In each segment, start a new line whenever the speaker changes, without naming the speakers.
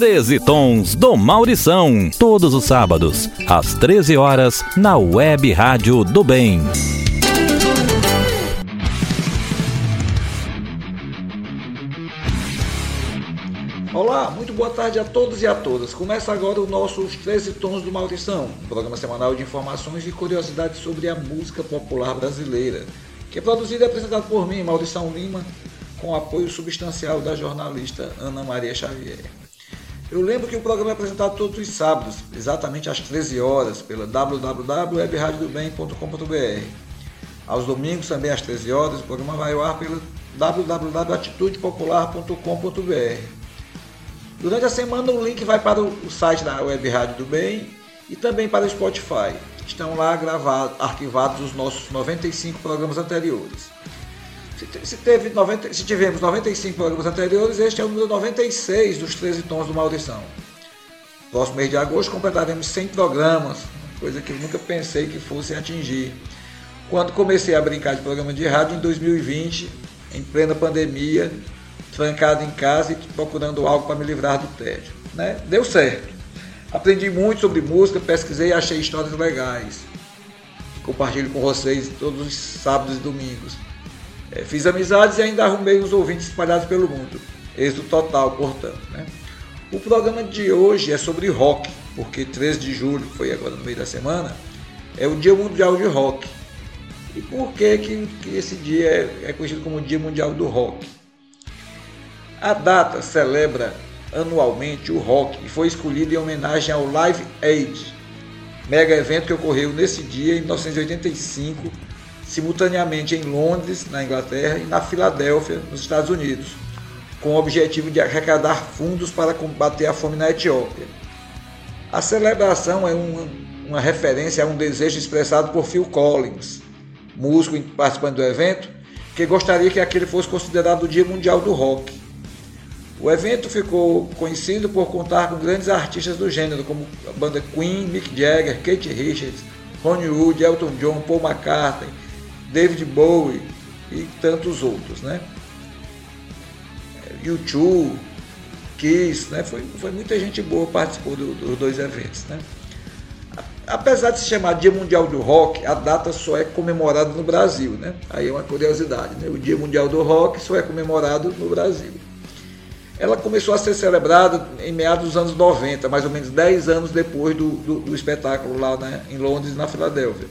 13 Tons do Maurição. Todos os sábados, às 13 horas, na Web Rádio do Bem.
Olá, muito boa tarde a todos e a todas. Começa agora o nosso Os 13 Tons do Maurição, programa semanal de informações e curiosidades sobre a música popular brasileira, que é produzido e apresentado por mim, Maurição Lima, com apoio substancial da jornalista Ana Maria Xavier. Eu lembro que o programa é apresentado todos os sábados, exatamente às 13 horas, pela www.webradiodobem.com.br. Aos domingos, também às 13 horas, o programa vai ao ar pela www.atitudepopular.com.br. Durante a semana o link vai para o site da Web Rádio do Bem e também para o Spotify. Estão lá gravados, arquivados os nossos 95 programas anteriores. Se, teve 90, se tivemos 95 programas anteriores, este é o número 96 dos 13 tons do Maldição. Próximo mês de agosto completaremos 100 programas, coisa que eu nunca pensei que fosse atingir. Quando comecei a brincar de programa de rádio em 2020, em plena pandemia, trancado em casa e procurando algo para me livrar do tédio. Né? Deu certo. Aprendi muito sobre música, pesquisei e achei histórias legais. Compartilho com vocês todos os sábados e domingos. É, fiz amizades e ainda arrumei uns ouvintes espalhados pelo mundo. Êxito total, portanto. Né? O programa de hoje é sobre rock, porque 13 de julho, foi agora no meio da semana, é o Dia Mundial de Rock. E por que, que, que esse dia é, é conhecido como Dia Mundial do Rock? A data celebra anualmente o rock e foi escolhida em homenagem ao Live Aid, mega evento que ocorreu nesse dia em 1985, simultaneamente em Londres, na Inglaterra, e na Filadélfia, nos Estados Unidos, com o objetivo de arrecadar fundos para combater a fome na Etiópia. A celebração é uma, uma referência a um desejo expressado por Phil Collins, músico participante do evento, que gostaria que aquele fosse considerado o Dia Mundial do Rock o evento ficou conhecido por contar com grandes artistas do gênero, como a banda Queen, Mick Jagger, Kate Richards, Ronnie Wood, Elton John, Paul McCartney, David Bowie e tantos outros, né? U2, Kiss, né? Foi, foi muita gente boa participou do, dos dois eventos, né? Apesar de se chamar Dia Mundial do Rock, a data só é comemorada no Brasil, né? Aí é uma curiosidade, né? O Dia Mundial do Rock só é comemorado no Brasil ela começou a ser celebrada em meados dos anos 90, mais ou menos 10 anos depois do, do, do espetáculo lá né, em Londres na Filadélfia.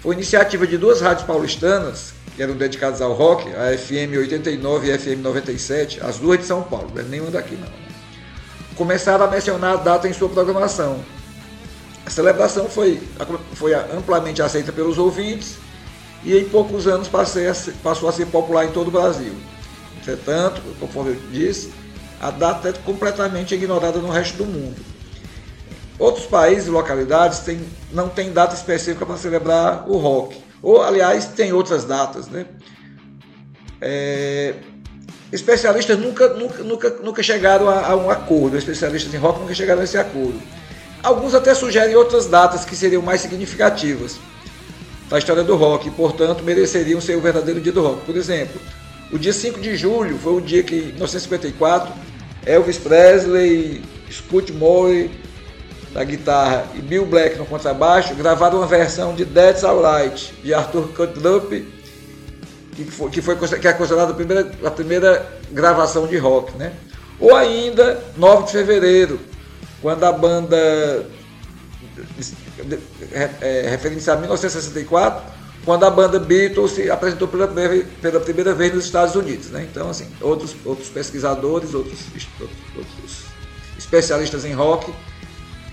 Foi iniciativa de duas rádios paulistanas, que eram dedicadas ao rock, a FM 89 e a FM 97, as duas de São Paulo, não é nenhuma daqui não. Começaram a mencionar a data em sua programação. A celebração foi, foi amplamente aceita pelos ouvintes e em poucos anos passou a ser popular em todo o Brasil. Entretanto, conforme eu disse, a data é completamente ignorada no resto do mundo. Outros países e localidades têm, não têm data específica para celebrar o rock. Ou, aliás, tem outras datas. Né? É, especialistas nunca, nunca, nunca, nunca chegaram a, a, um acordo, especialistas em rock nunca chegaram a esse acordo. Alguns até sugerem outras datas que seriam mais significativas da história do rock e, portanto, mereceriam ser o verdadeiro dia do rock. Por exemplo, o dia 5 de julho foi o dia que, em 1954, Elvis Presley, Scott Moore na guitarra e Bill Black no contrabaixo gravaram uma versão de That's Alright de Arthur Cutlup, que foi, que, foi, que é considerada a primeira, a primeira gravação de rock. Né? Ou ainda 9 de fevereiro, quando a banda, é, é, referência a 1964, quando a banda Beatles se apresentou pela primeira, pela primeira vez nos Estados Unidos. Né? Então, assim, outros, outros pesquisadores, outros, outros especialistas em rock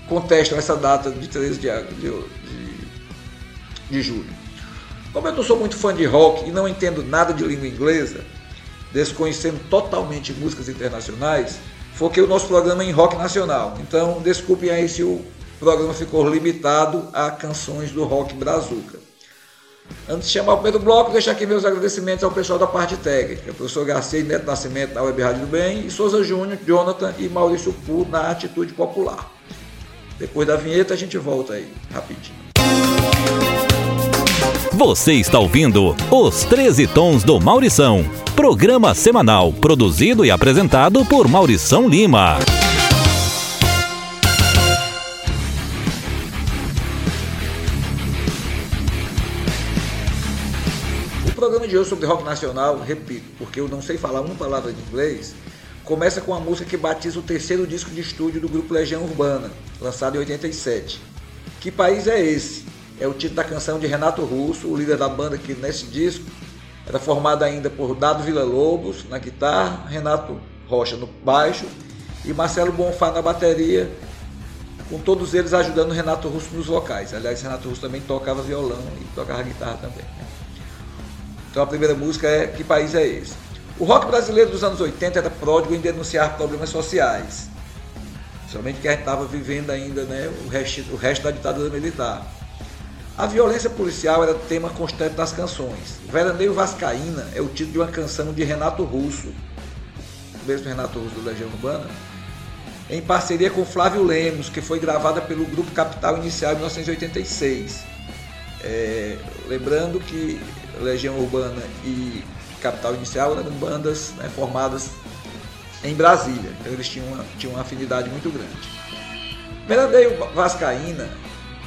contestam essa data de 13 de, de, de, de julho. Como eu não sou muito fã de rock e não entendo nada de língua inglesa, desconhecendo totalmente músicas internacionais, foquei o nosso programa em rock nacional. Então, desculpem aí se o programa ficou limitado a canções do rock brazuca. Antes de chamar o primeiro bloco, deixar aqui meus agradecimentos ao pessoal da parte técnica, o professor Garcia Neto Nascimento na Web Rádio do Bem, e Souza Júnior, Jonathan e Maurício Pu na Atitude Popular. Depois da vinheta a gente volta aí, rapidinho.
Você está ouvindo Os 13 Tons do Maurição, programa semanal produzido e apresentado por Maurição Lima.
O programa de hoje é sobre rock nacional, repito, porque eu não sei falar uma palavra de inglês, começa com a música que batiza o terceiro disco de estúdio do grupo Legião Urbana, lançado em 87. Que país é esse? É o título da canção de Renato Russo, o líder da banda que nesse disco era formado ainda por Dado Vila Lobos na guitarra, Renato Rocha no baixo e Marcelo Bonfá na bateria, com todos eles ajudando Renato Russo nos vocais. Aliás, Renato Russo também tocava violão e tocava guitarra também. Né? Então a primeira música é Que País é Esse? O rock brasileiro dos anos 80 era pródigo em denunciar problemas sociais. Somente que a gente estava vivendo ainda né, o, resto, o resto da ditadura militar. A violência policial era tema constante das canções. Veraneio Vascaína é o título de uma canção de Renato Russo, mesmo Renato Russo do Legião Urbana, em parceria com Flávio Lemos, que foi gravada pelo Grupo Capital Inicial em 1986. É, lembrando que Legião Urbana e Capital Inicial eram bandas né, formadas em Brasília, então eles tinham uma, tinham uma afinidade muito grande. Veraneio Vascaína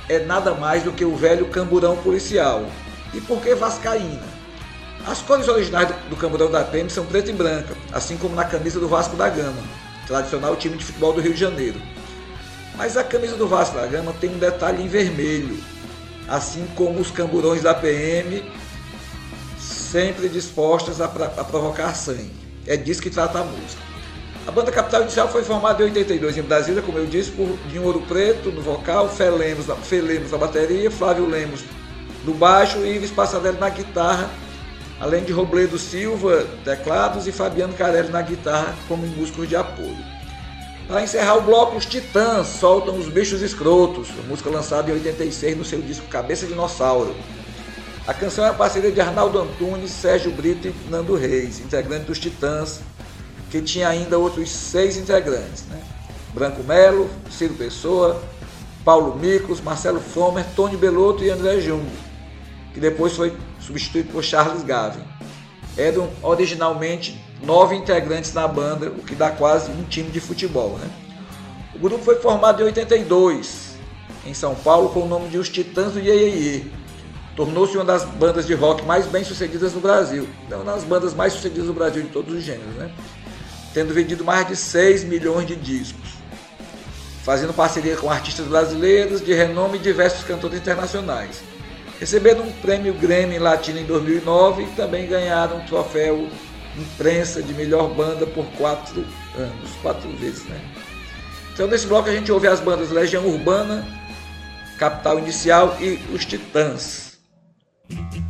é nada mais do que o velho camburão policial. E por que Vascaína? As cores originais do, do camburão da PM são preta e branca, assim como na camisa do Vasco da Gama tradicional time de futebol do Rio de Janeiro. Mas a camisa do Vasco da Gama tem um detalhe em vermelho, assim como os camburões da PM, sempre dispostas a, a provocar sangue. É disso que trata a música. A banda Capital Inicial foi formada em 82 em Brasília, como eu disse, por Dinho Ouro Preto no vocal, Fé Lemos, Fê Lemos na bateria, Flávio Lemos no baixo e Ives Passadelli na guitarra além de Robledo Silva, teclados e Fabiano Carelli na guitarra como músicos de apoio. Para encerrar o bloco, os Titãs soltam Os Bichos Escrotos, música lançada em 86 no seu disco Cabeça de Dinossauro. A canção é a parceria de Arnaldo Antunes, Sérgio Brito e Nando Reis, integrantes dos Titãs, que tinha ainda outros seis integrantes. Né? Branco Melo, Ciro Pessoa, Paulo Micos, Marcelo Fomer, Tony Belotto e André Jung, que depois foi substituído por Charles Gavin. Eram originalmente nove integrantes na banda, o que dá quase um time de futebol. Né? O grupo foi formado em 82, em São Paulo, com o nome de Os Titãs do Iê. Tornou-se uma das bandas de rock mais bem sucedidas no Brasil, uma das bandas mais sucedidas no Brasil de todos os gêneros, né? tendo vendido mais de 6 milhões de discos, fazendo parceria com artistas brasileiros de renome e diversos cantores internacionais. Receberam um prêmio Grammy Latino em 2009 e também ganharam um troféu imprensa de melhor banda por quatro anos, quatro vezes, né? Então nesse bloco a gente ouve as bandas Legião Urbana, Capital Inicial e Os Titãs.
Thank you.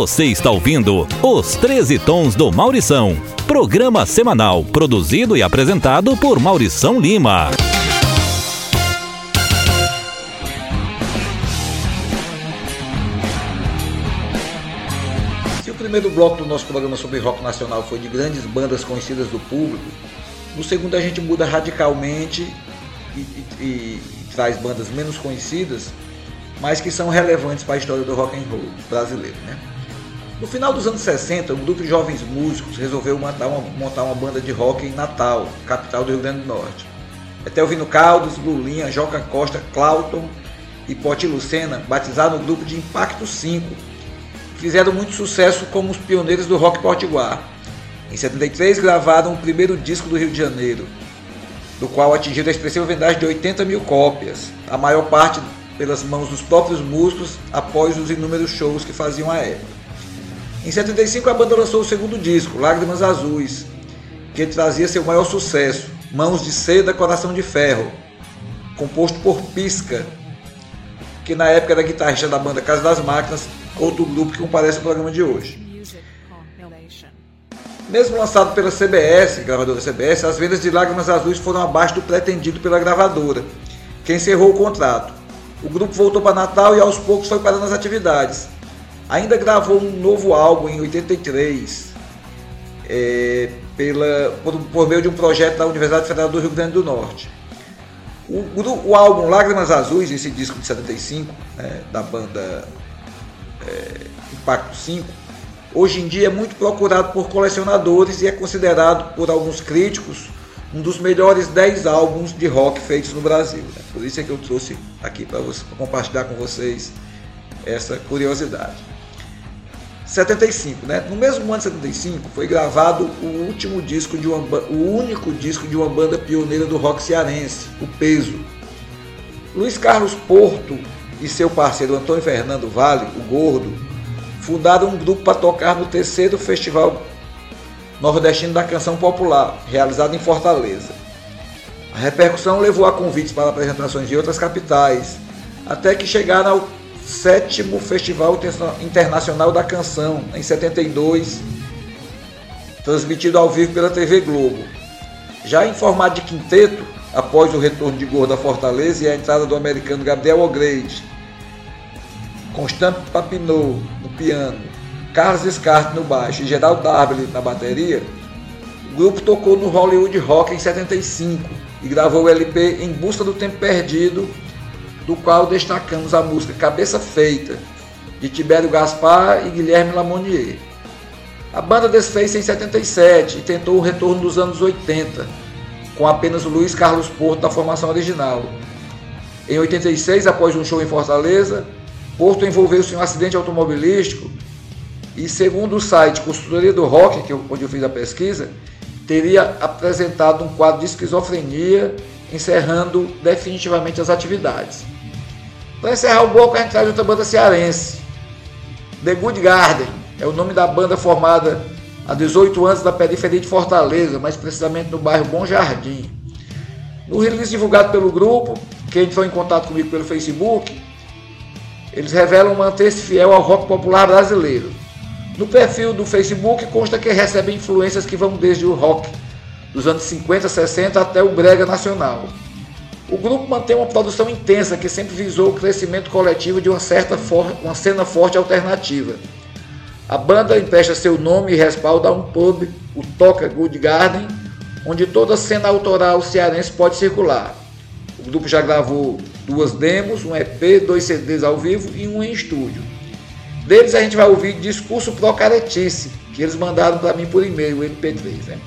Você
está ouvindo Os 13 Tons do Maurição. Programa semanal produzido e apresentado por Maurição Lima.
Se o primeiro bloco do nosso programa sobre rock nacional foi de grandes bandas conhecidas do público, no segundo a gente muda radicalmente e, e, e traz bandas menos conhecidas, mas que são relevantes para a história do rock and roll brasileiro, né? No final dos anos 60, um grupo de jovens músicos resolveu montar uma, montar uma banda de rock em Natal, capital do Rio Grande do Norte. Etelvino Caldas, Lulinha, Joca Costa, Clauton e Poti Lucena batizaram o grupo de Impacto 5, que fizeram muito sucesso como os pioneiros do rock potiguar. Em 73 gravaram o primeiro disco do Rio de Janeiro, do qual atingiram a expressiva vendagem de 80 mil cópias, a maior parte pelas mãos dos próprios músicos após os inúmeros shows que faziam à época. Em 75 a banda lançou o segundo disco, Lágrimas Azuis, que trazia seu maior sucesso, Mãos de Seda, Coração de Ferro, composto por Pisca, que na época era guitarrista da banda Casa das Máquinas, outro grupo que comparece ao programa de hoje. Mesmo lançado pela CBS, gravadora CBS, as vendas de Lágrimas Azuis foram abaixo do pretendido pela gravadora, que encerrou o contrato. O grupo voltou para Natal e aos poucos foi parando as atividades. Ainda gravou um novo álbum em 83, é, pela, por, por, meio de um projeto da Universidade Federal do Rio Grande do Norte. O, o, o álbum Lágrimas Azuis, esse disco de 75, né, da banda é, Impacto 5, hoje em dia é muito procurado por colecionadores e é considerado por alguns críticos um dos melhores 10 álbuns de rock feitos no Brasil. Né? Por isso é que eu trouxe aqui para compartilhar com vocês essa curiosidade. 75, né? No mesmo ano de 75 foi gravado o último disco de uma o único disco de uma banda pioneira do rock cearense, o Peso. Luiz Carlos Porto e seu parceiro Antônio Fernando Vale, o Gordo, fundaram um grupo para tocar no terceiro Festival Nordestino da Canção Popular, realizado em Fortaleza. A repercussão levou a convites para apresentações de outras capitais, até que chegaram ao sétimo Festival Internacional da Canção, em 72, transmitido ao vivo pela TV Globo. Já em formato de quinteto, após o retorno de Gorda Fortaleza e a entrada do americano Gabriel O'Grady, Constant Papineau no piano, Carlos Descartes no baixo e Geraldo Darby na bateria, o grupo tocou no Hollywood Rock em 75 e gravou o LP Em Busca do Tempo Perdido do qual destacamos a música Cabeça Feita, de Tibério Gaspar e Guilherme Lamonier. A banda desfez-se em 77 e tentou o retorno dos anos 80, com apenas o Luiz Carlos Porto da formação original. Em 86, após um show em Fortaleza, Porto envolveu-se em um acidente automobilístico e, segundo o site Consultoria do Rock, que eu, onde eu fiz a pesquisa, teria apresentado um quadro de esquizofrenia, encerrando definitivamente as atividades. Para encerrar o bloco, a gente traz outra banda cearense. The Good Garden é o nome da banda formada há 18 anos na periferia de Fortaleza, mais precisamente no bairro Bom Jardim. No release divulgado pelo grupo, quem entrou em contato comigo pelo Facebook, eles revelam manter-se fiel ao rock popular brasileiro. No perfil do Facebook consta que recebe influências que vão desde o rock dos anos 50, 60 até o brega nacional. O grupo mantém uma produção intensa que sempre visou o crescimento coletivo de uma certa uma cena forte alternativa. A banda empresta seu nome e respaldo a um pub, o Toca Good Garden, onde toda cena autoral cearense pode circular. O grupo já gravou duas demos, um EP, dois CDs ao vivo e um em estúdio. Deles a gente vai ouvir Discurso Pro Caretice, que eles mandaram para mim por e-mail, o MP3. Né?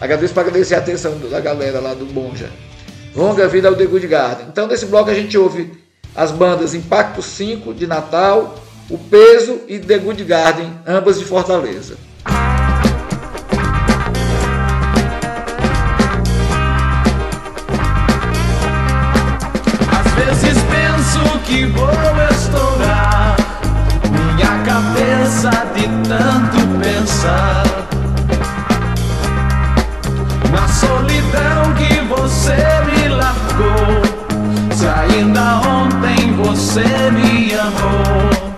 Agradeço para agradecer a atenção da galera lá do Bonja. Longa vida ao The Good Garden. Então, nesse bloco a gente ouve as bandas Impacto 5 de Natal, O Peso e The Good Garden, ambas de Fortaleza.
Às vezes penso que vou estourar minha cabeça de tanto pensar solidão que você me largou. Se ainda ontem você me amou.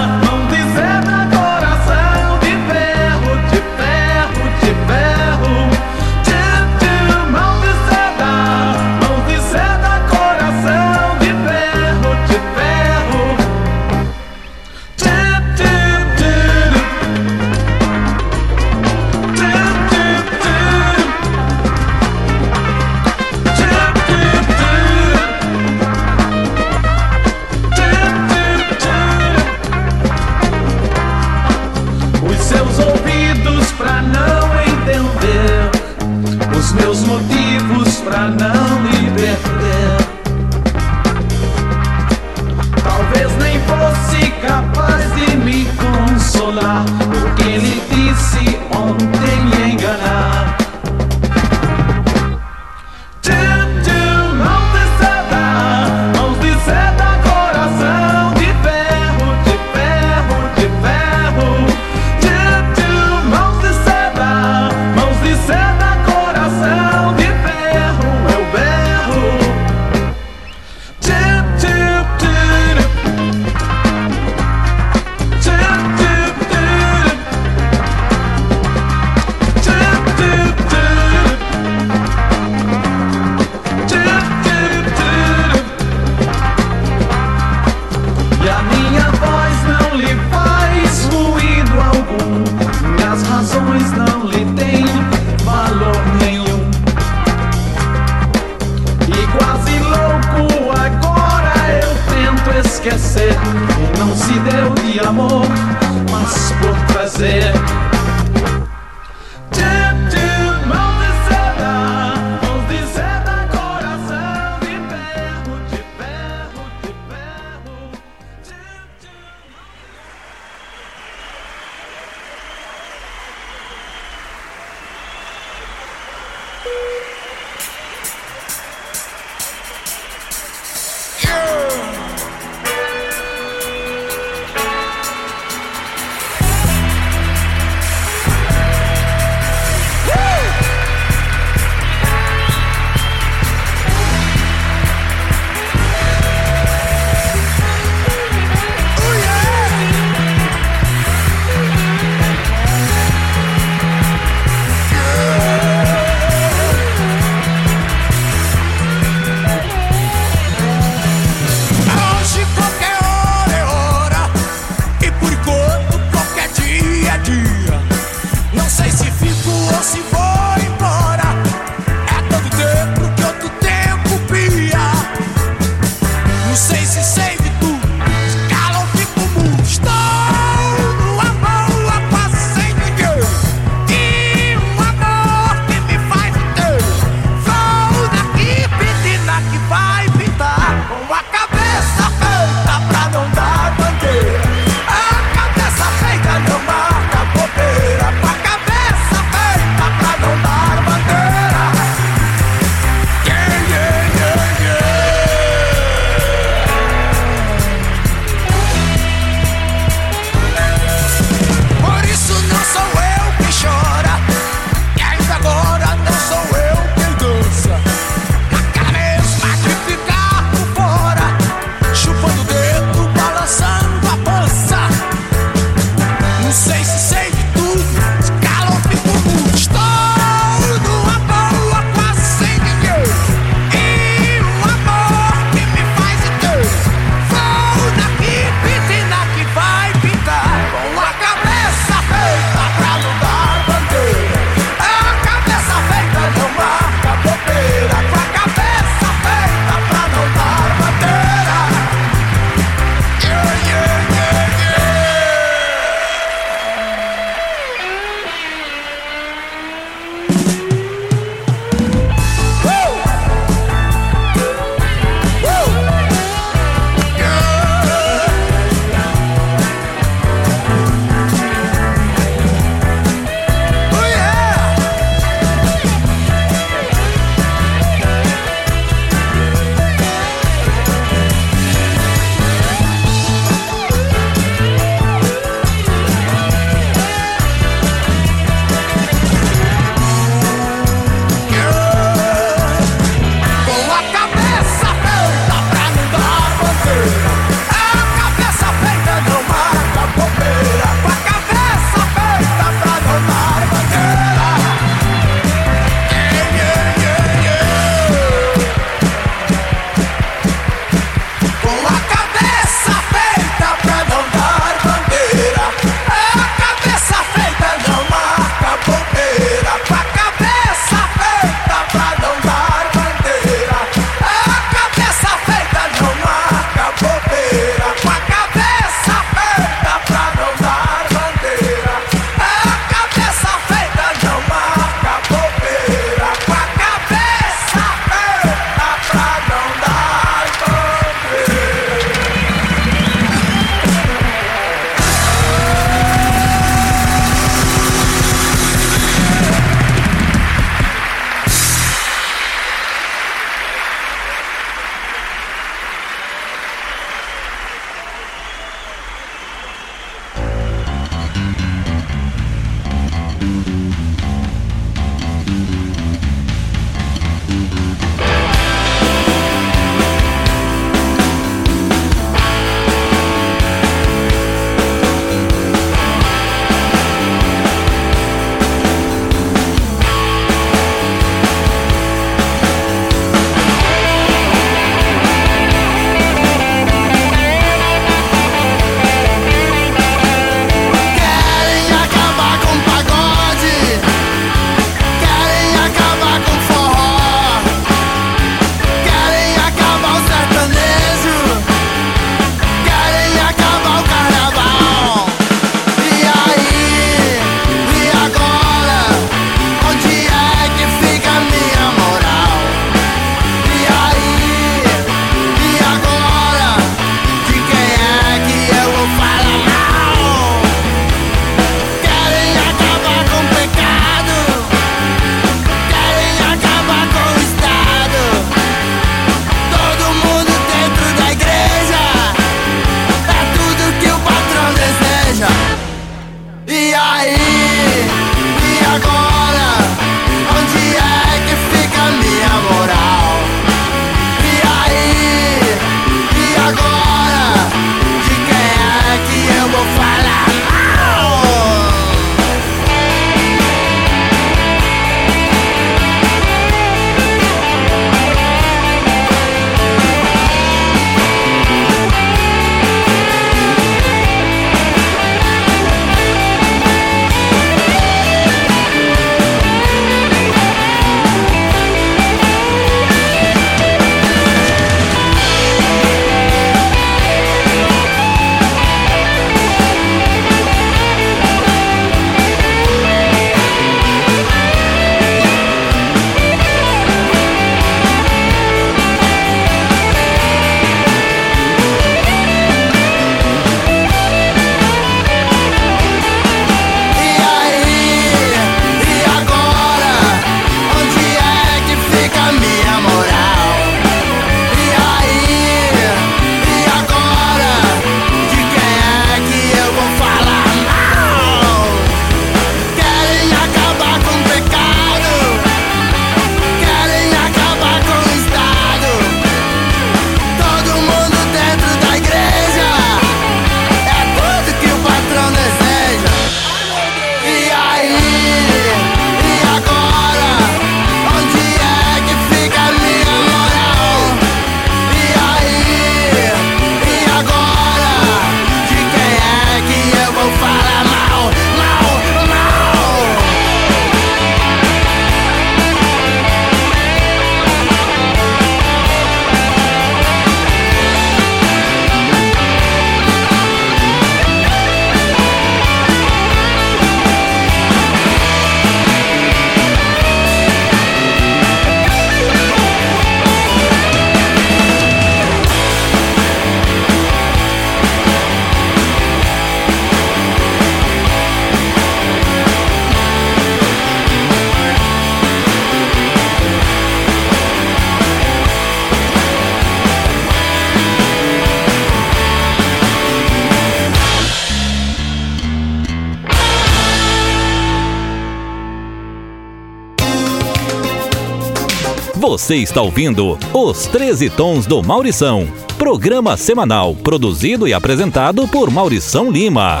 Você está ouvindo Os 13 Tons do Maurição. Programa semanal produzido e apresentado por Maurição Lima.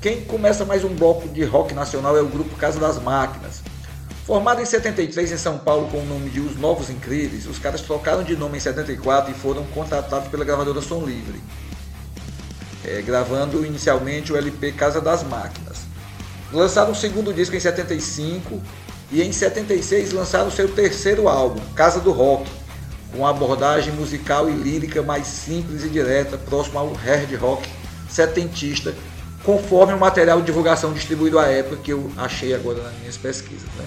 Quem começa mais um bloco de rock nacional é o grupo Casa das Máquinas. Formado em 73 em São Paulo com o nome de Os Novos Incríveis, os caras trocaram de nome em 74 e foram contratados pela gravadora Som Livre, é, gravando inicialmente o LP Casa das Máquinas. Lançaram o segundo disco em 75 e em 76 lançaram seu terceiro álbum, Casa do Rock, com abordagem musical e lírica mais simples e direta, próximo ao hard rock setentista conforme o material de divulgação distribuído à época que eu achei agora nas minhas pesquisas. Né?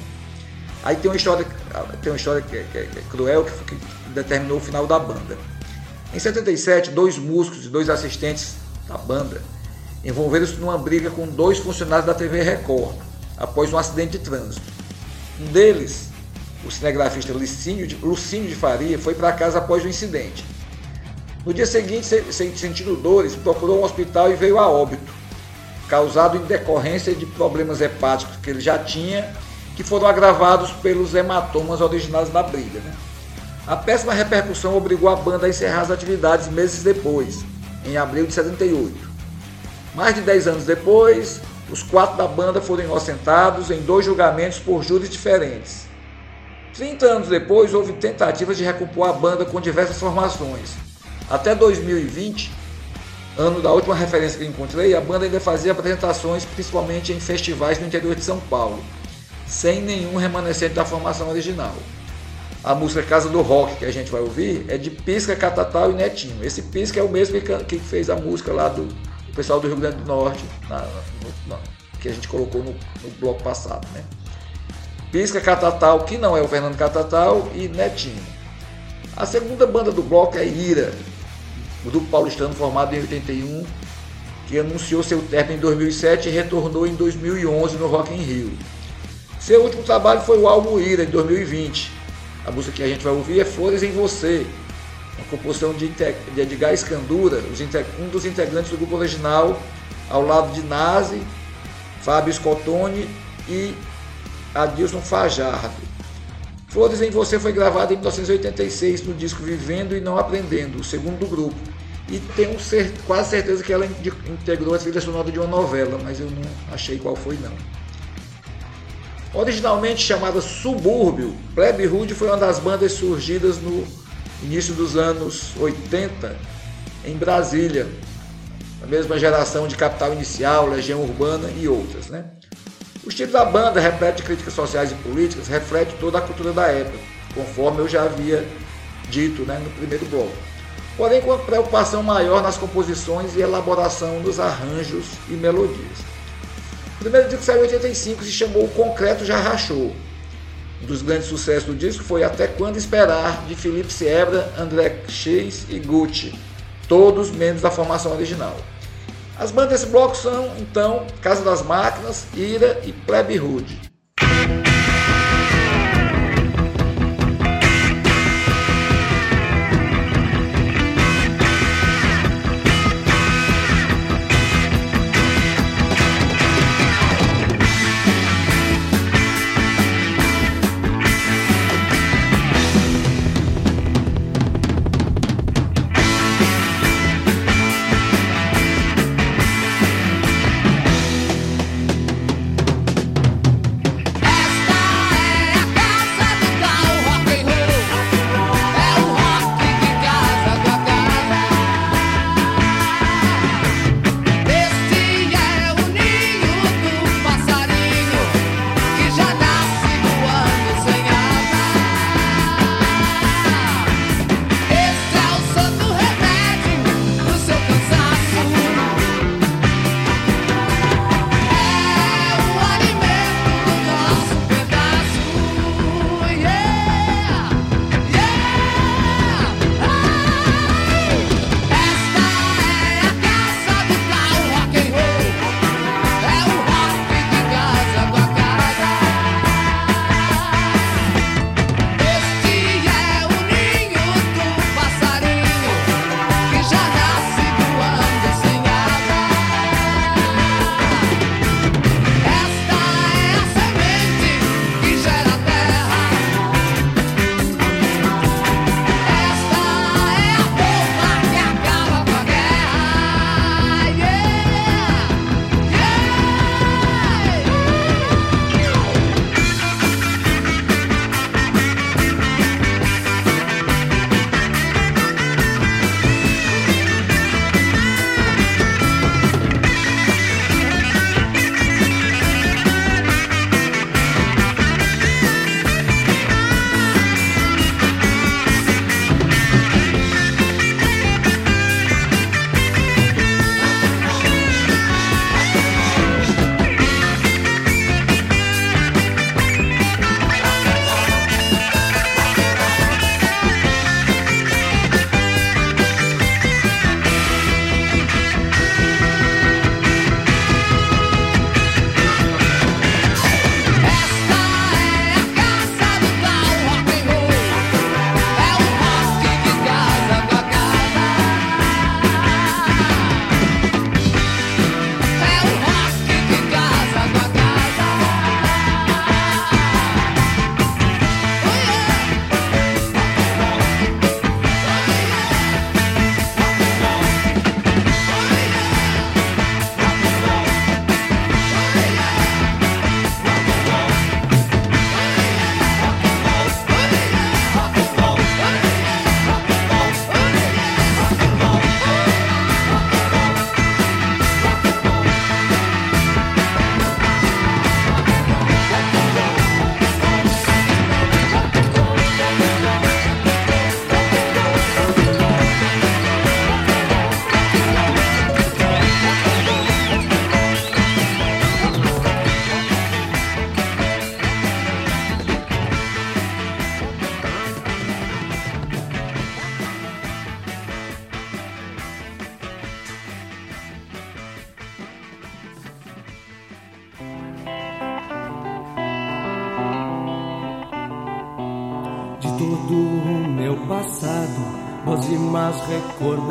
Aí tem uma história, tem uma história que, é, que é, é cruel que, que determinou o final da banda. Em 77, dois músicos e dois assistentes da banda envolveram-se numa briga com dois funcionários da TV Record após um acidente de trânsito. Um deles, o cinegrafista Lucínio de, Lucínio de Faria, foi para casa após o incidente. No dia seguinte, sentindo dores, procurou um hospital e veio a óbito causado em decorrência de problemas hepáticos que ele já tinha, que foram agravados pelos hematomas originados da briga. Né? A péssima repercussão obrigou a banda a encerrar as atividades meses depois, em abril de 78. Mais de 10 anos depois, os quatro da banda foram inocentados em dois julgamentos por júris diferentes. 30 anos depois, houve tentativas de recompor a banda com diversas formações. Até 2020, ano da última referência que encontrei, a banda ainda fazia apresentações principalmente em festivais no interior de São Paulo, sem nenhum remanescente da formação original. A música Casa do Rock que a gente vai ouvir é de Pisca, Catatal e Netinho. Esse Pisca é o mesmo que fez a música lá do pessoal do Rio Grande do Norte, na, no, que a gente colocou no, no bloco passado. Né? Pisca, Catatal, que não é o Fernando Catatal, e Netinho. A segunda banda do bloco é Ira, o grupo paulistano formado em 81, que anunciou seu término em 2007 e retornou em 2011 no Rock in Rio. Seu último trabalho foi o álbum Ira, em 2020. A música que a gente vai ouvir é Flores em Você, uma composição de, de Edgar Escandura, um dos integrantes do grupo original, ao lado de Nazi, Fábio Scottoni e Adilson Fajardo. Flores em Você foi gravado em 1986 no disco Vivendo e Não Aprendendo, o segundo do grupo. E tenho quase certeza que ela integrou a trilha sonora de uma novela, mas eu não achei qual foi não. Originalmente chamada Subúrbio, Plebe Hood foi uma das bandas surgidas no início dos anos 80 em Brasília, a mesma geração de Capital Inicial, Legião Urbana e outras. Né? O estilo da banda, repleto críticas sociais e políticas, reflete toda a cultura da época, conforme eu já havia dito né, no primeiro bloco. Porém, com uma preocupação maior nas composições e elaboração dos arranjos e melodias. O primeiro disco saiu em 85 e se chamou Concreto Já Rachou. Um dos grandes sucessos do disco foi Até Quando Esperar, de Felipe Siebra, André X e Gucci, todos membros da formação original. As bandas desse bloco são, então, Casa das Máquinas, Ira e Plebe Hood.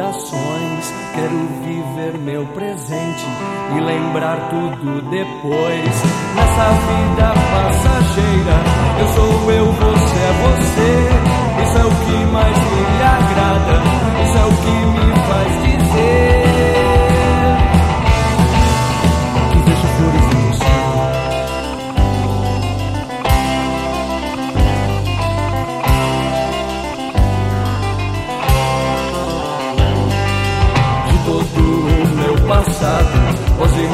Recordações. Quero viver meu presente e lembrar tudo depois. Nessa vida passageira, eu sou eu, você é você. Isso é o que mais me agrada, isso é o que me faz dizer. passado, hoje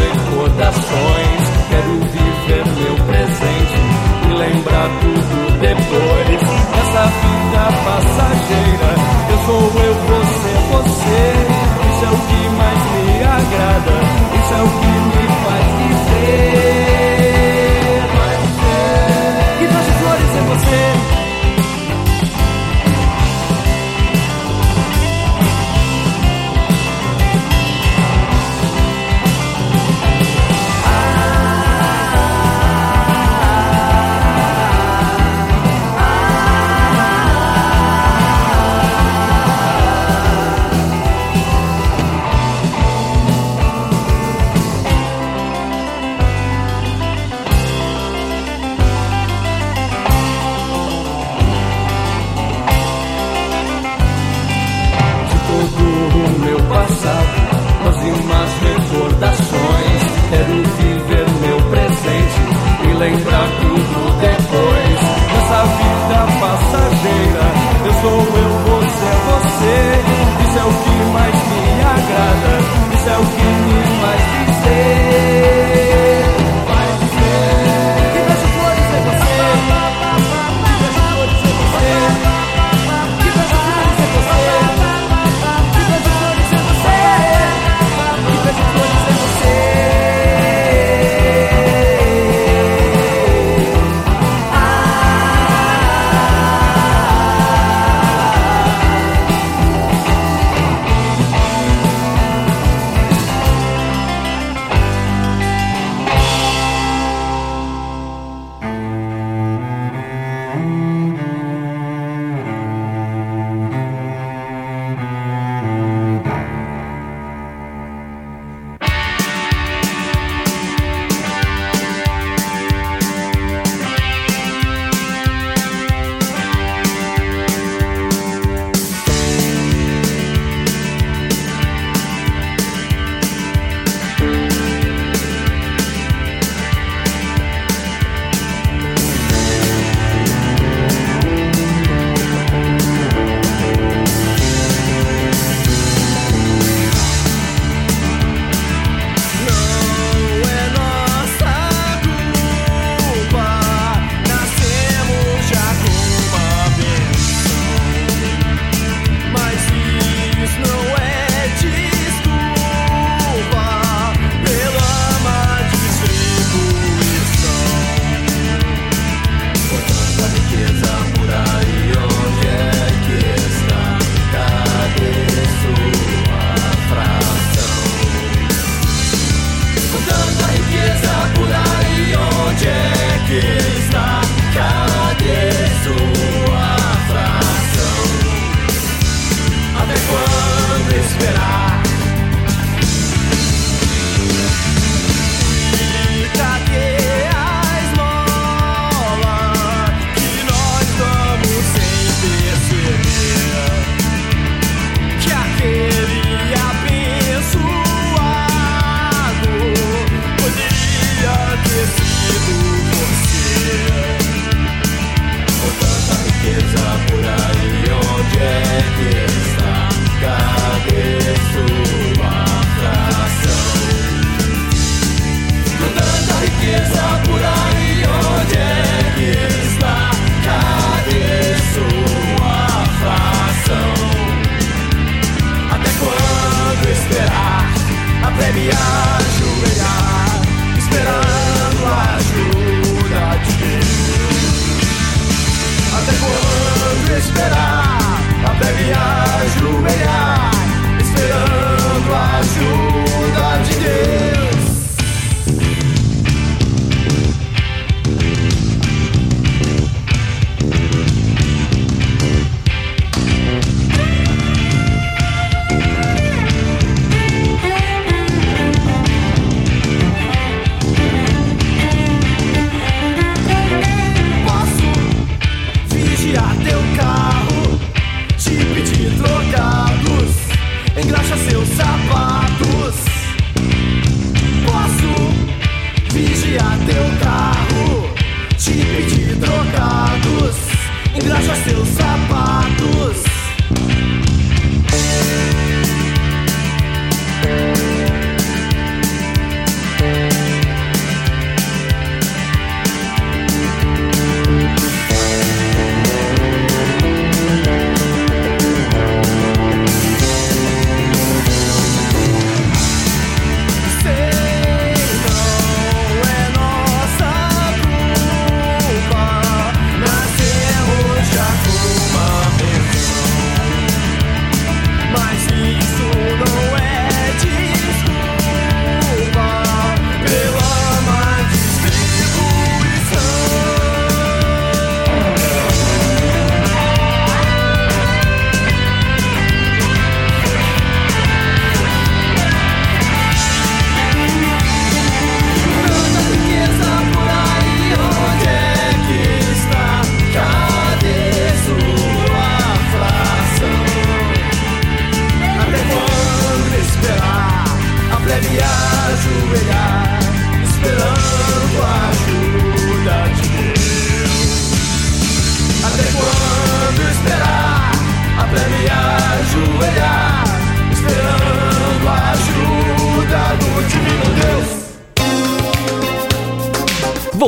recordações. Quero viver meu presente e lembrar tudo depois. Essa vida passageira, eu sou eu, você, você. Isso é o que mais me agrada.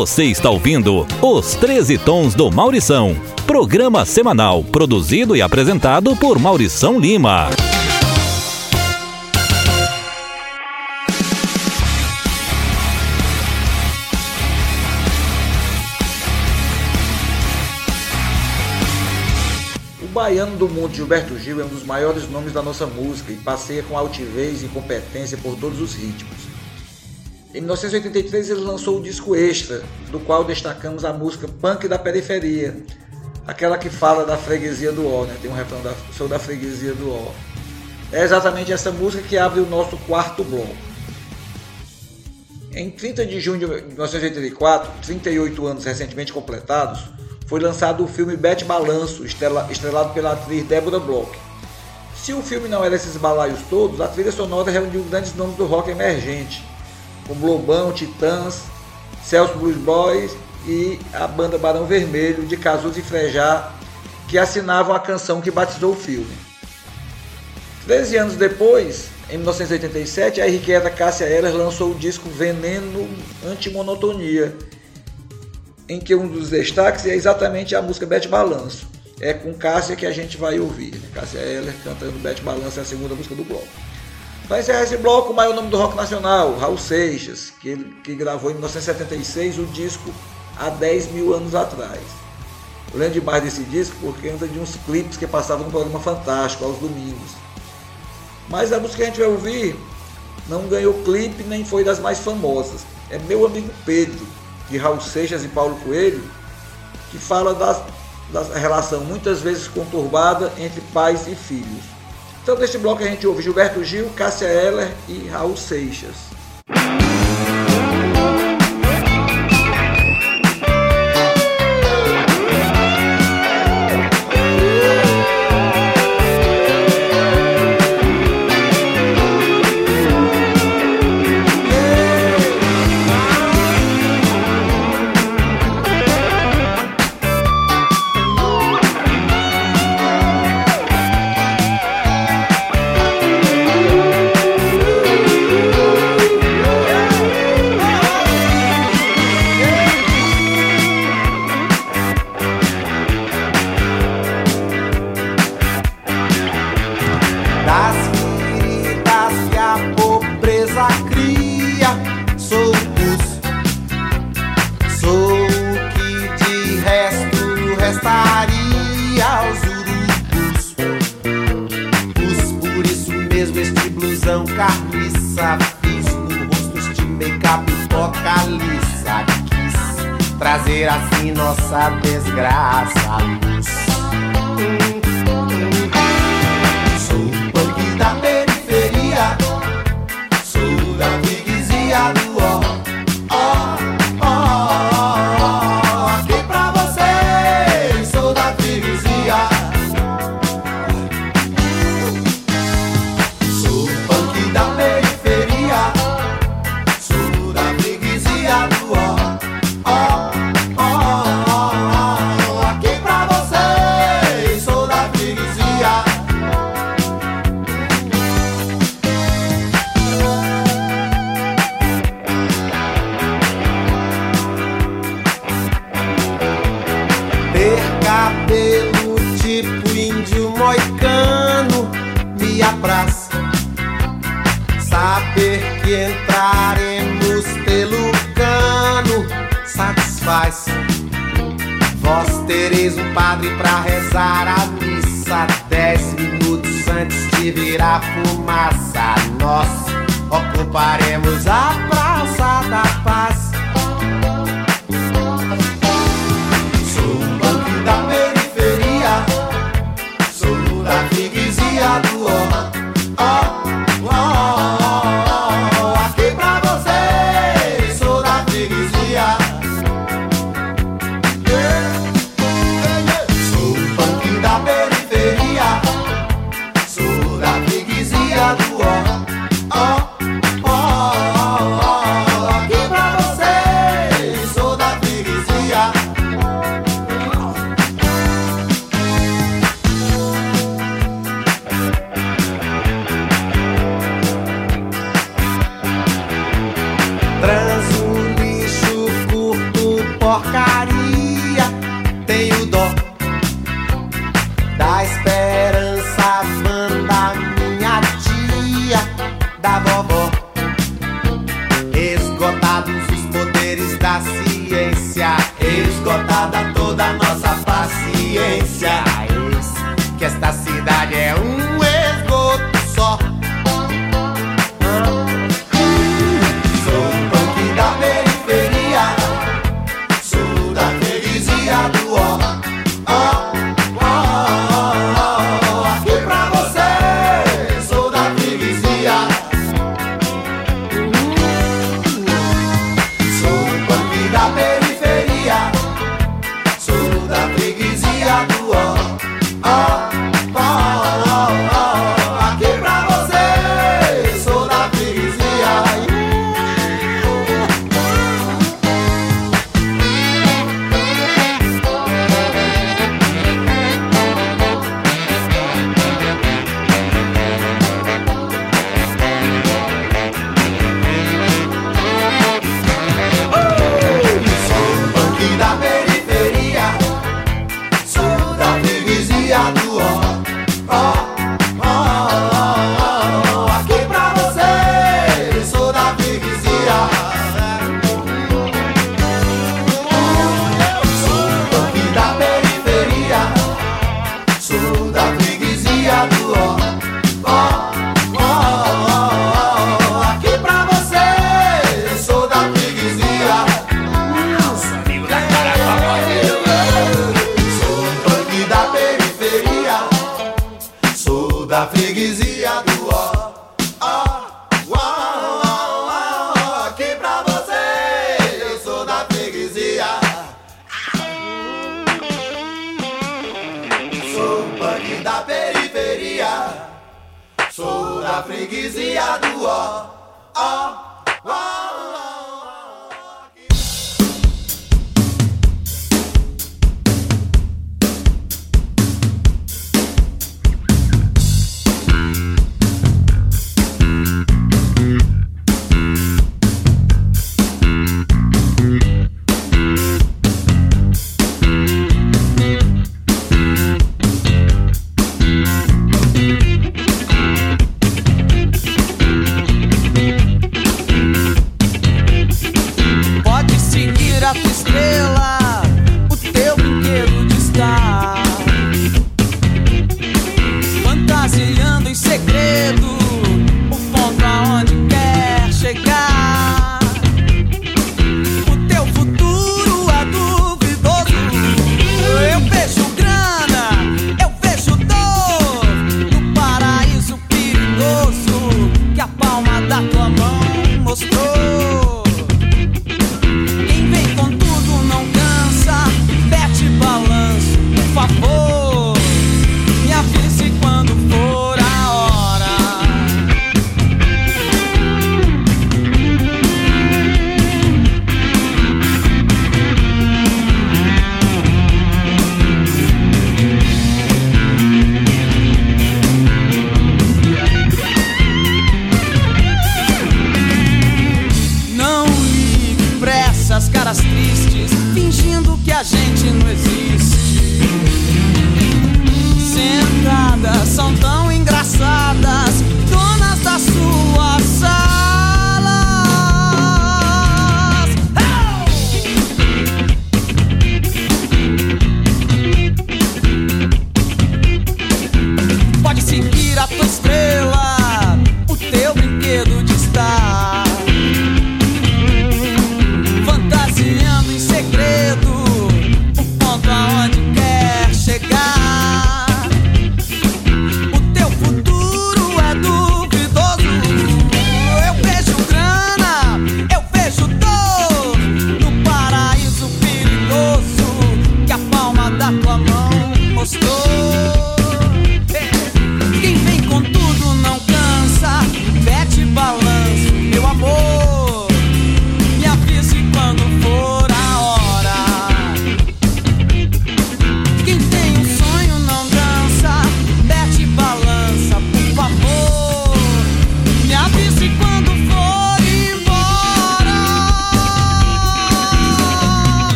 Você está ouvindo Os 13 Tons do Maurição. Programa semanal produzido e apresentado por Maurição Lima.
O baiano do mundo Gilberto Gil é um dos maiores nomes da nossa música e passeia com altivez e competência por todos os ritmos. Em 1983 ele lançou o disco Extra, do qual destacamos a música Punk da Periferia, aquela que fala da freguesia do O, né? tem um refrão da Sou da freguesia do O. É exatamente essa música que abre o nosso quarto bloco. Em 30 de junho de 1984, 38 anos recentemente completados, foi lançado o filme Bete Balanço, estrela- estrelado pela atriz Débora Bloch. Se o filme não era esses balaios todos, a trilha sonora reuniu grandes nomes do rock emergente, como Lobão, Titãs, Celso Blues Boys e a banda Barão Vermelho de Cazuza e Frejá, que assinavam a canção que batizou o filme. Treze anos depois, em 1987, a irrequieta Cássia Eller lançou o disco Veneno Antimonotonia, em que um dos destaques é exatamente a música Bete Balanço. É com Cássia que a gente vai ouvir. Né? Cássia Eller cantando Bete Balanço, é a segunda música do bloco. Para encerrar esse bloco, o maior nome do rock nacional, Raul Seixas, que, que gravou em 1976 o disco há 10 mil anos atrás. Eu lembro demais desse disco porque anda de uns clipes que passavam no programa Fantástico aos domingos. Mas a música que a gente vai ouvir não ganhou clipe nem foi das mais famosas. É Meu Amigo Pedro, de Raul Seixas e Paulo Coelho, que fala das, da relação muitas vezes conturbada entre pais e filhos. Então neste bloco a gente ouve Gilberto Gil, Cássia Eller e Raul Seixas.
Vós tereis um padre pra rezar a missa. Dez minutos antes de virar fumaça Nós ocuparemos a praça da paz.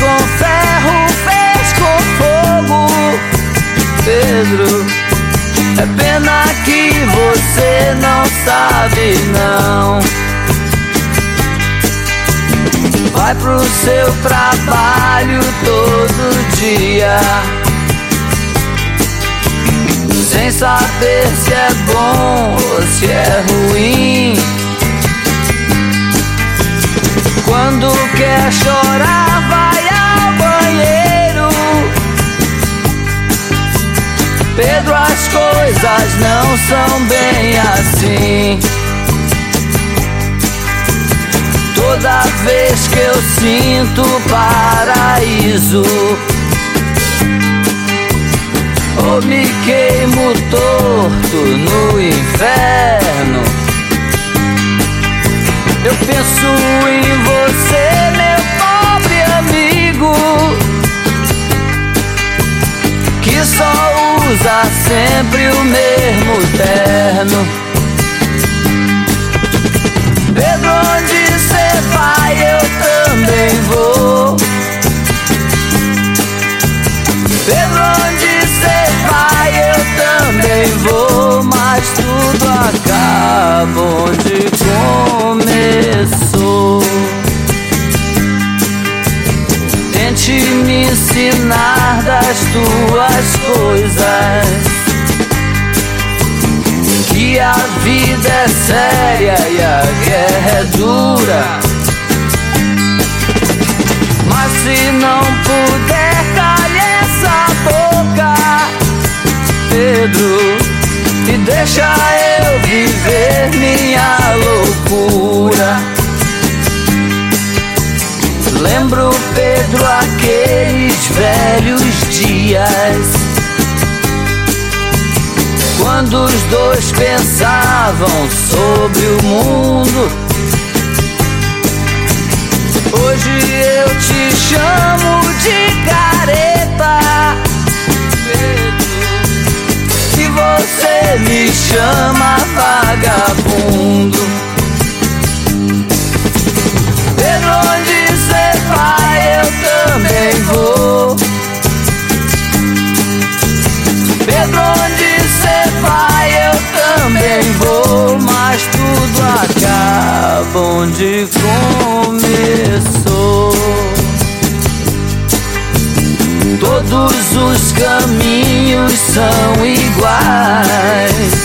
Com ferro, fez com fogo. Pedro, é pena que você não sabe não. Vai pro seu trabalho todo dia. Sem saber se é bom ou se é ruim. Quando quer chorar Pedro, as coisas não são bem assim. Toda vez que eu sinto paraíso Ou me queimo torto no inferno Eu penso em você, meu pobre amigo Que só usa sempre o mesmo terno Pedro, onde vai, eu também vou. Pedro, onde cê vai, eu também vou. Mas tudo acaba onde começou. Tente me ensinar das tuas coisas que a vida é séria e a guerra é dura. Mas se não puder, calhe essa boca, Pedro, e deixa eu viver minha loucura. Lembro, Pedro, aqueles velhos dias quando os dois pensavam sobre o mundo. Hoje eu te chamo de careta. E você me chama vagabundo. Pedro, onde também vou. Pedro, onde vai, eu também vou, mas tudo acaba onde começou. Todos os caminhos são iguais.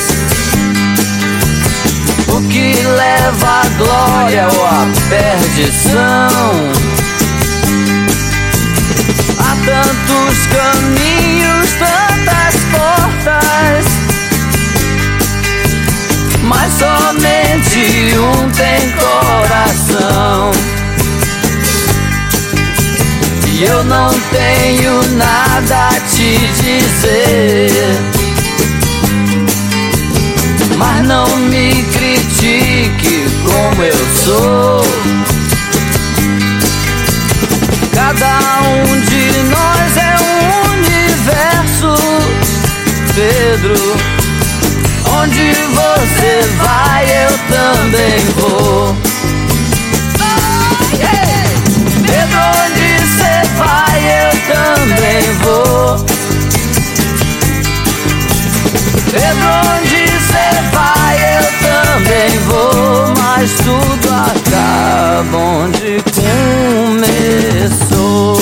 O que leva à glória ou à perdição? Tenho nada a te dizer. Mas não me critique como eu sou. Cada um de nós é um universo, Pedro. Onde você vai, eu também vou. Pedro, onde vai, eu também vou. Pedro, onde você vai, eu também vou. Mas tudo acaba onde começou.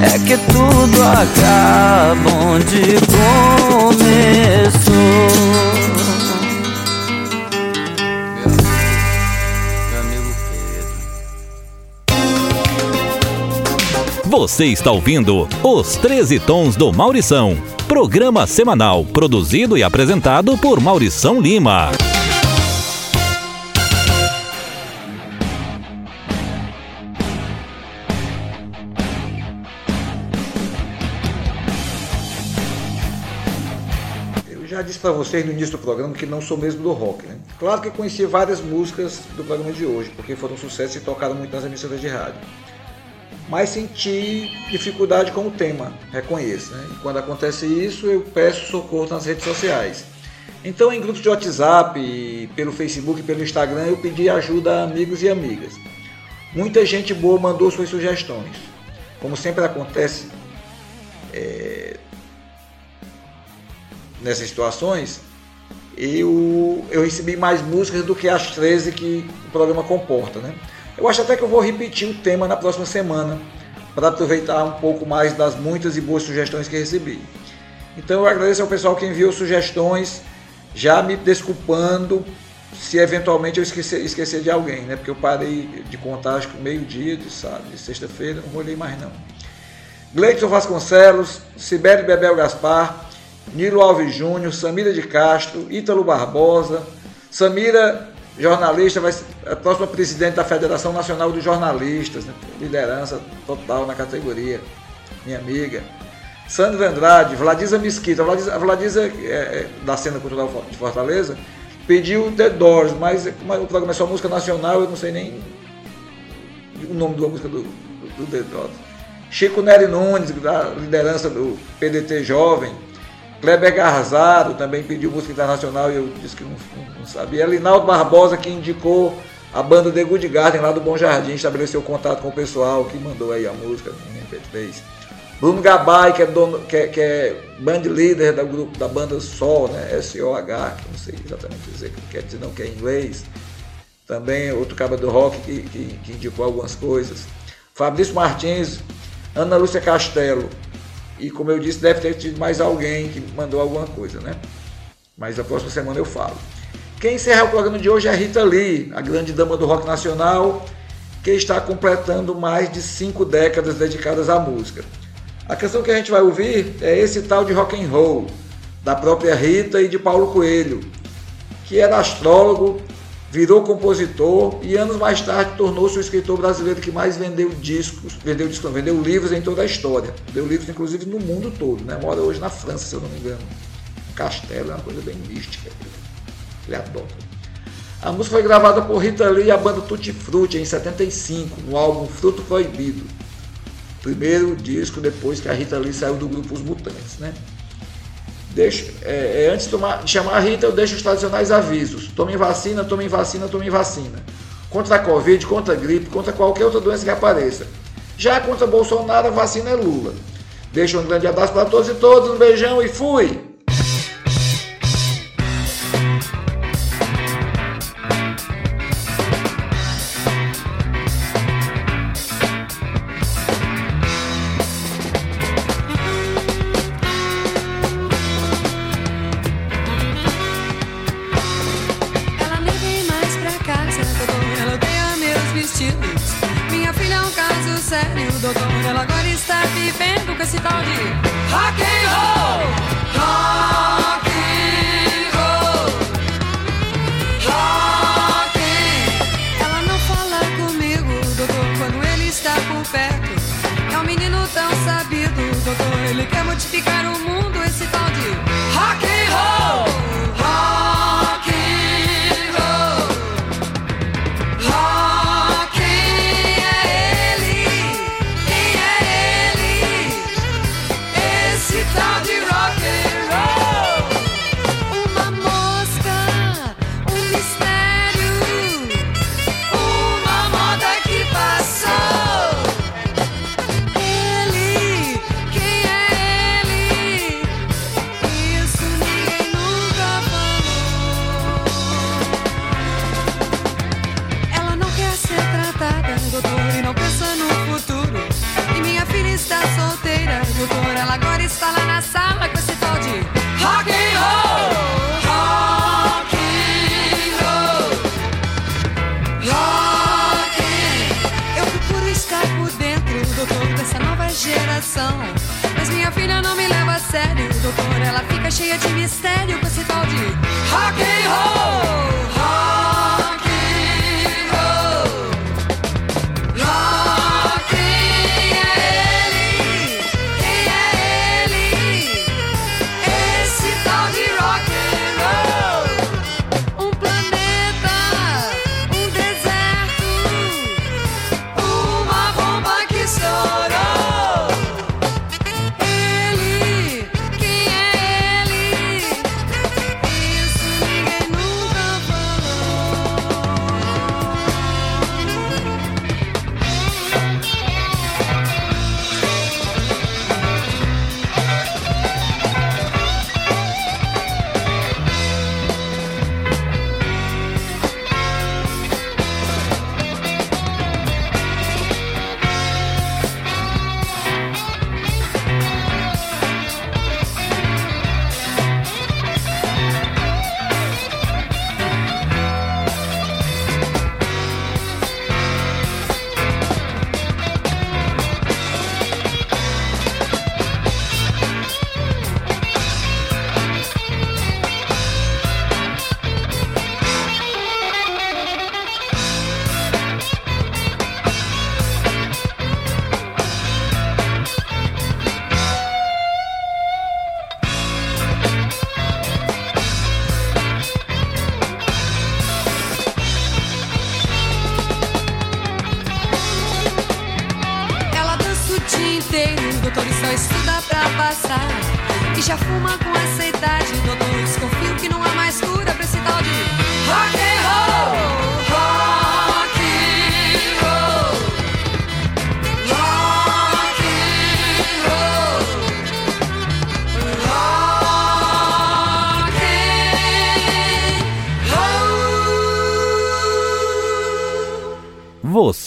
É que tudo acaba onde começou.
Você está ouvindo Os 13 Tons do Maurição, programa semanal produzido e apresentado por Maurição Lima.
Eu já disse para vocês no início do programa que não sou mesmo do rock, né? Claro que conheci várias músicas do programa de hoje, porque foram um sucesso e tocaram muito nas emissoras de rádio. Mas senti dificuldade com o tema, reconheço. Né? E quando acontece isso, eu peço socorro nas redes sociais. Então, em grupos de WhatsApp, pelo Facebook, pelo Instagram, eu pedi ajuda a amigos e amigas. Muita gente boa mandou suas sugestões. Como sempre acontece é, nessas situações, eu, eu recebi mais músicas do que as 13 que o programa comporta. Né? Eu acho até que eu vou repetir o tema na próxima semana, para aproveitar um pouco mais das muitas e boas sugestões que recebi. Então eu agradeço ao pessoal que enviou sugestões, já me desculpando se eventualmente eu esquecer, esquecer de alguém, né? Porque eu parei de contar acho que meio-dia de, sábado, de sexta-feira, não olhei mais não. Gleison Vasconcelos, Sibério Bebel Gaspar, Nilo Alves Júnior, Samira de Castro, Ítalo Barbosa, Samira, jornalista, vai ser a próxima presidente da Federação Nacional dos Jornalistas, né? liderança total na categoria, minha amiga. Sandra Andrade, Vladisa Mesquita, Vladisa, a Vladisa é, é, da cena cultural de Fortaleza, pediu The Doors, mas, mas o programa é só música nacional, eu não sei nem o nome da música do, do, do The Doors. Chico Nery Nunes, da liderança do PDT Jovem, Kleber Garzaro também pediu música internacional e eu disse que não, não, não sabia. Linaldo Barbosa, que indicou a banda The Good Garden lá do Bom Jardim, estabeleceu contato com o pessoal que mandou aí a música em MP3. Bruno Gabay, que é, dono, que é, que é band do grupo da banda Sol, né? S-O-H, que não sei exatamente dizer o que quer dizer, não, que é em inglês. Também outro cara do rock que, que, que indicou algumas coisas. Fabrício Martins, Ana Lúcia Castelo. E como eu disse, deve ter tido mais alguém que mandou alguma coisa, né? Mas a próxima semana eu falo. Quem encerra o programa de hoje é a Rita Lee, a grande dama do rock nacional, que está completando mais de cinco décadas dedicadas à música. A canção que a gente vai ouvir é esse tal de rock and roll, da própria Rita e de Paulo Coelho, que era astrólogo, virou compositor e anos mais tarde tornou-se o escritor brasileiro que mais vendeu discos, vendeu discos, não, vendeu livros em toda a história. Deu livros inclusive no mundo todo, né? Mora hoje na França, se eu não me engano. Castelo, é uma coisa bem mística. Ele adota. A música foi gravada por Rita Lee e a banda Tutti Frutti em 75, no álbum Fruto Proibido primeiro disco depois que a Rita Lee saiu do grupo Os Mutantes, né? Deixo, é, é, antes de, tomar, de, chamar a Rita, eu deixo os tradicionais avisos. Tomem vacina, tomem vacina, tomem vacina. Contra a Covid, contra a gripe, contra qualquer outra doença que apareça. Já contra Bolsonaro, a vacina é Lula. Deixo um grande abraço para todos e todas, um beijão e fui!